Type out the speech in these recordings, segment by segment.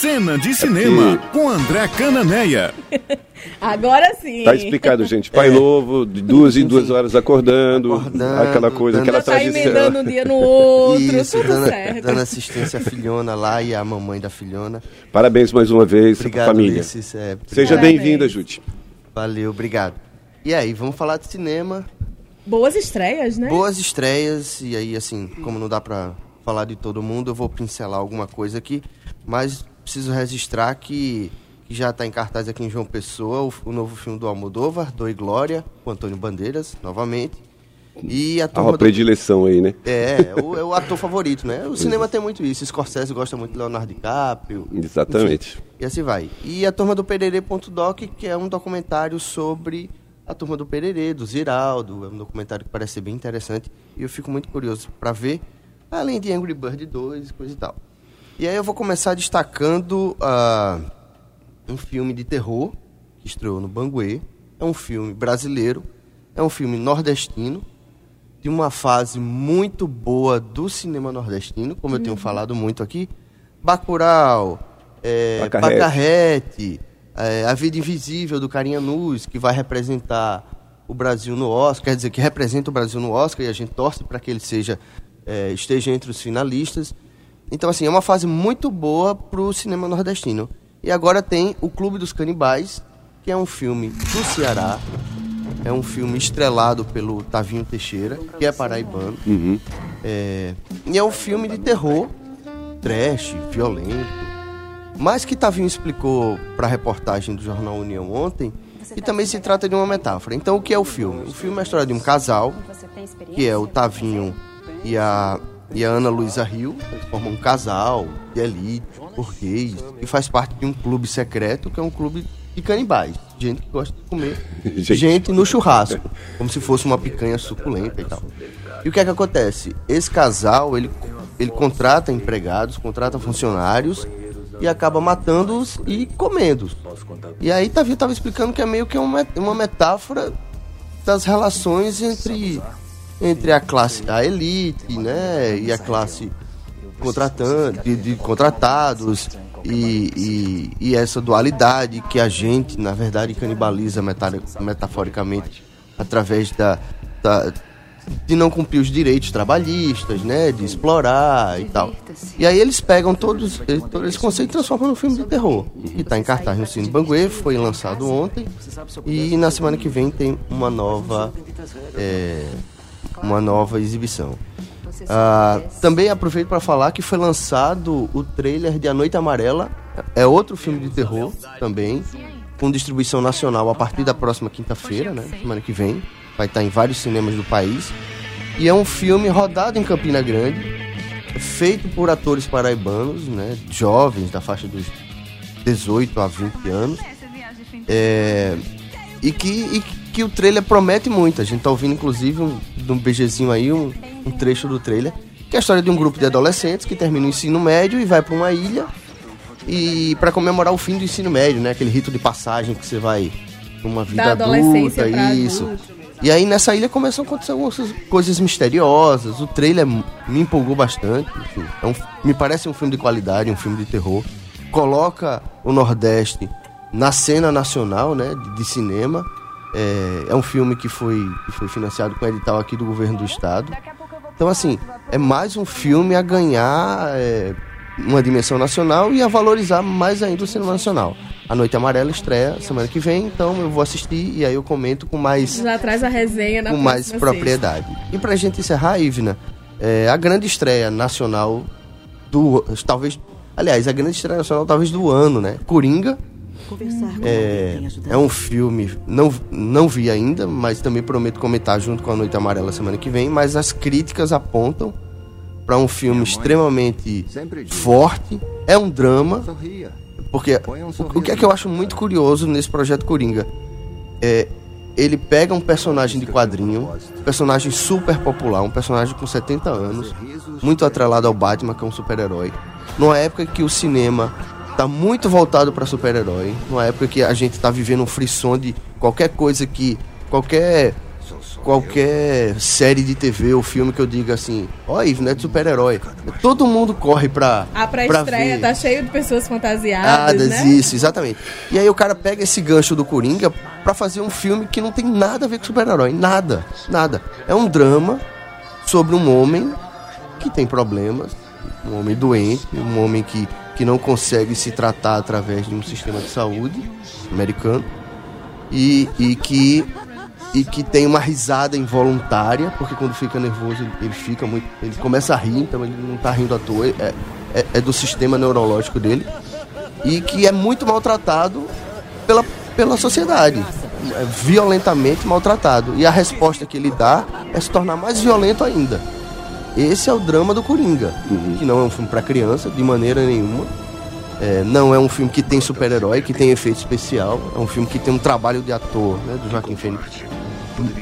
Cena de Cinema, com André Cananeia. Agora sim. Tá explicado, gente. Pai novo, de duas em duas horas acordando, Acordando, aquela coisa, dando- aquela tá tradição. emendando um dia no outro, Isso, tudo dando, certo. dando assistência à filhona lá e à mamãe da filhona. Parabéns mais uma vez, Obrigado, família. Ulisses, é, Seja bem-vinda, Jute. Valeu, obrigado. E aí, vamos falar de cinema. Boas estreias, né? Boas estreias, e aí, assim, como não dá pra falar de todo mundo, eu vou pincelar alguma coisa aqui, mas preciso registrar que, que já está em cartaz aqui em João Pessoa o, o novo filme do Almodóvar, Dor e Glória, com Antônio Bandeiras, novamente. E a turma uma do- predileção aí, né? É, é o, é o ator favorito, né? O cinema tem muito isso. Scorsese gosta muito de Leonardo DiCaprio. Exatamente. enfim, e assim vai. E a Turma do Pererê.doc, que é um documentário sobre a Turma do Pererê, do Ziraldo. É um documentário que parece ser bem interessante. E eu fico muito curioso para ver, além de Angry Bird 2 e coisa e tal. E aí eu vou começar destacando ah, um filme de terror que estreou no Banguê. É um filme brasileiro. É um filme nordestino de uma fase muito boa do cinema nordestino, como eu tenho falado muito aqui. Bacurau, é. Pacarrete, é, A Vida Invisível do Carinha Nuz, que vai representar o Brasil no Oscar, quer dizer, que representa o Brasil no Oscar e a gente torce para que ele seja é, esteja entre os finalistas. Então, assim, é uma fase muito boa para o cinema nordestino. E agora tem O Clube dos Canibais, que é um filme do Ceará, é um filme estrelado pelo Tavinho Teixeira, que é paraibano. Uhum. É, e é um filme de terror, trash, violento. Mas que Tavinho explicou para a reportagem do Jornal União ontem, que também se trata de uma metáfora. Então, o que é o filme? O filme é a história de um casal, que é o Tavinho e a, e a Ana Luísa Rio. Eles formam um casal de elite, burguês, que faz parte de um clube secreto, que é um clube de canibais. Gente que gosta de comer Gente. gente no churrasco, como se fosse uma picanha suculenta e tal. E o que é que acontece? Esse casal, ele, ele contrata empregados, contrata funcionários e acaba matando-os e comendo-os. E aí Tavi estava explicando que é meio que uma metáfora das relações entre, entre a classe, a elite, né, e a classe contratante, de, de contratados e, e, e essa dualidade que a gente, na verdade, canibaliza meta- metaforicamente através da, da- de não cumprir os direitos trabalhistas, né, de explorar e tal. E aí eles pegam todos, todo esse conceito e transformam num filme de terror, que está em cartaz no Cine Banguê, foi lançado ontem e na semana que vem tem uma nova eh, uma nova exibição. Ah, também aproveito para falar que foi lançado o trailer de A Noite Amarela. É outro filme de terror também, com distribuição nacional a partir da próxima quinta-feira, né? Semana que vem. Vai estar em vários cinemas do país. E é um filme rodado em Campina Grande, feito por atores paraibanos, né? Jovens, da faixa dos 18 a 20 anos. É, e, que, e que o trailer promete muito. A gente tá ouvindo, inclusive, um, de um BGzinho aí, um, um trecho do trailer, que é a história de um grupo de adolescentes que termina o ensino médio e vai para uma ilha e para comemorar o fim do ensino médio, né? Aquele rito de passagem que você vai pra uma vida Da adolescência adulta, isso. adulto. E aí nessa ilha começam a acontecer algumas coisas misteriosas. O trailer me empolgou bastante. Enfim, é um- me parece um filme de qualidade, um filme de terror. Coloca o Nordeste na cena nacional, né, de, de cinema. É, é um filme que foi, que foi financiado com edital aqui do governo do estado. Então, assim, é mais um filme a ganhar é, uma dimensão nacional e a valorizar mais ainda o cinema nacional. A Noite Amarela estreia semana que vem, então eu vou assistir e aí eu comento com mais Já traz a resenha na com mais propriedade. E pra gente encerrar, Ivna, é, a grande estreia nacional do. Talvez. Aliás, a grande estreia nacional talvez do ano, né? Coringa. É, é um filme, não, não vi ainda, mas também prometo comentar junto com a Noite Amarela semana que vem. Mas as críticas apontam para um filme extremamente forte. É um drama, porque o, o que é que eu acho muito curioso nesse projeto Coringa? É, ele pega um personagem de quadrinho, um personagem super popular, um personagem com 70 anos, muito atrelado ao Batman, que é um super-herói. Numa época que o cinema tá muito voltado para super-herói, numa época que a gente tá vivendo um frisson de qualquer coisa que qualquer qualquer série de TV ou filme que eu diga assim, ó, Ivo, não é de super-herói. Todo mundo corre pra. A pra pré-estreia ver. tá cheio de pessoas Ah, fantasiadas, né? isso, exatamente. E aí o cara pega esse gancho do Coringa pra fazer um filme que não tem nada a ver com super-herói. Nada, nada. É um drama sobre um homem que tem problemas, um homem doente, um homem que, que não consegue se tratar através de um sistema de saúde americano e, e que e que tem uma risada involuntária, porque quando fica nervoso ele, fica muito. ele começa a rir, então ele não tá rindo à toa, é, é, é do sistema neurológico dele e que é muito maltratado pela, pela sociedade. É violentamente maltratado. E a resposta que ele dá é se tornar mais violento ainda. Esse é o drama do Coringa, que não é um filme para criança, de maneira nenhuma. É, não é um filme que tem super-herói, que tem efeito especial. É um filme que tem um trabalho de ator, né, do Joaquim Fênix,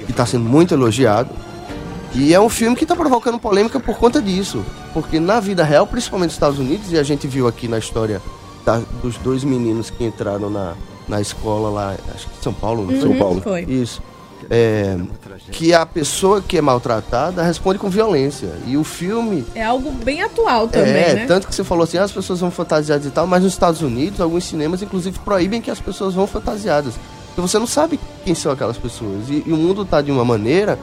que está sendo muito elogiado. E é um filme que está provocando polêmica por conta disso. Porque na vida real, principalmente nos Estados Unidos, e a gente viu aqui na história da- dos dois meninos que entraram na, na escola lá, acho que em São Paulo, não foi? Uhum, Paulo. Foi. Isso. É, que a pessoa que é maltratada responde com violência. E o filme É algo bem atual também, é, né? tanto que você falou assim, ah, as pessoas vão fantasiadas e tal, mas nos Estados Unidos, alguns cinemas, inclusive, proíbem que as pessoas vão fantasiadas. Porque você não sabe quem são aquelas pessoas. E, e o mundo está de uma maneira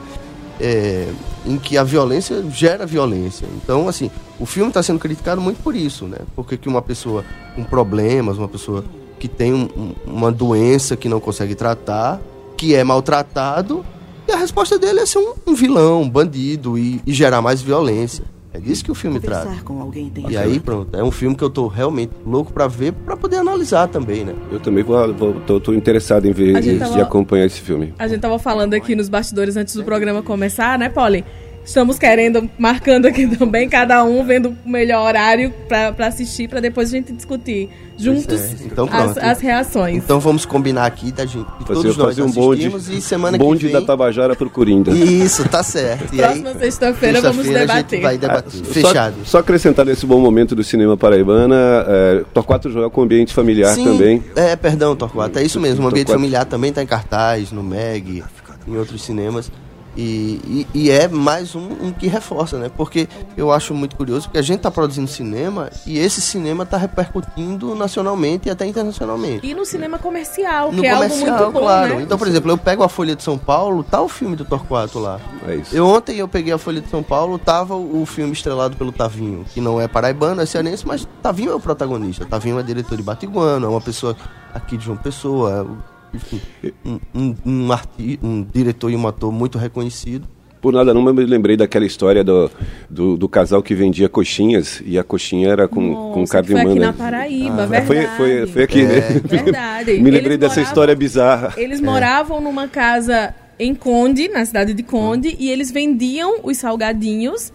é, em que a violência gera violência. Então, assim, o filme está sendo criticado muito por isso, né? Porque que uma pessoa com problemas, uma pessoa que tem um- uma doença que não consegue tratar, que é maltratado, e a resposta dele é ser um, um vilão, um bandido e, e gerar mais violência. É disso que o filme trata. Conversar com alguém tem E aí, pronto, é um filme que eu tô realmente louco pra ver, pra poder analisar também, né? Eu também vou, vou- tô, tô interessado em ver e tava- acompanhar esse filme. A gente tava falando aqui nos bastidores antes do programa começar, né, Polly? Estamos querendo, marcando aqui também, cada um vendo o melhor horário pra, pra assistir, pra depois a gente discutir juntos é. Então, as, as reações. Então vamos combinar aqui da gente, Você todos nós fazer um bonde, e semana bonde que vem... da Tabajara pro Coringa. Isso, tá certo. E aí, Próxima sexta-feira vamos sexta-feira a gente debater. vai debater. Só- Fechado. Só, acrescentar nesse bom momento do cinema paraibana, é, Torquato Joel com ambiente familiar Sim, também. É, perdão, Torquato, é isso mesmo. O Ambiente Torquato. Familiar também tá em cartaz, no MEG, em outros cinemas. E, e, e é mais um, um que reforça, né? Porque eu acho muito curioso, porque a gente tá produzindo cinema e esse cinema tá repercutindo nacionalmente e até internacionalmente. E no cinema comercial, No que é algo comercial, muito bom, claro. né? Então, por exemplo, eu pego a Folha de São Paulo, tá o filme do Torquato lá. É isso. Eu ontem eu peguei a Folha de São Paulo, tava o filme estrelado pelo Tavinho, que não é paraibano, é cearense, mas Tavinho é o protagonista. Tavinho é diretor de Batiguano, é uma pessoa aqui de João Pessoa, é, enfim, um, um, um, arti- um diretor e um ator muito reconhecido. Por nada não, eu me lembrei daquela história do, do, do casal que vendia coxinhas e a coxinha era com, com Nossa, carne foi aqui humana. na Paraíba, É, verdade. foi, foi, foi aqui, né? Verdade. me lembrei Eles dessa moravam- história bizarra. Eles moravam numa casa em Conde, na cidade de Conde, e eles vendiam os salgadinhos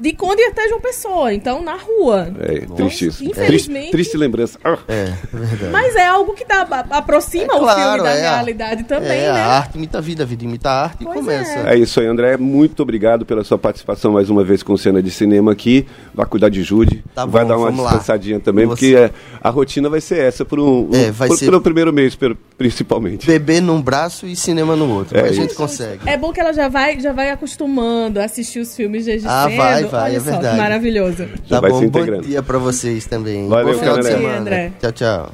de Conde até João Pessoa, então na rua. É, triste isso. Infelizmente. Triste, triste lembrança. Ah, É, é verdade. Mas é algo que dá, a- aproxima É o claro, filme da é a- realidade também, é, né? a arte imita a vida, a vida imita a arte Pois e começa. é. É isso aí, André. Muito obrigado pela sua participação mais uma vez com cena de cinema aqui. Vai cuidar de Jude. Tá vai bom, dar uma vamos lá. descansadinha também, Você- porque é, a rotina vai ser essa por um, É, vai por- ser- pelo primeiro mês, principalmente. Bebê num braço e cinema no outro. É mas a gente isso. consegue. É bom que ela já vai, já vai acostumando a assistir os filmes desde Ah, vai, vai, Olha é só, verdade. maravilhoso. Tá vai bom, se bom dia pra vocês também. Valeu, bom final de semana. André. Tchau, tchau.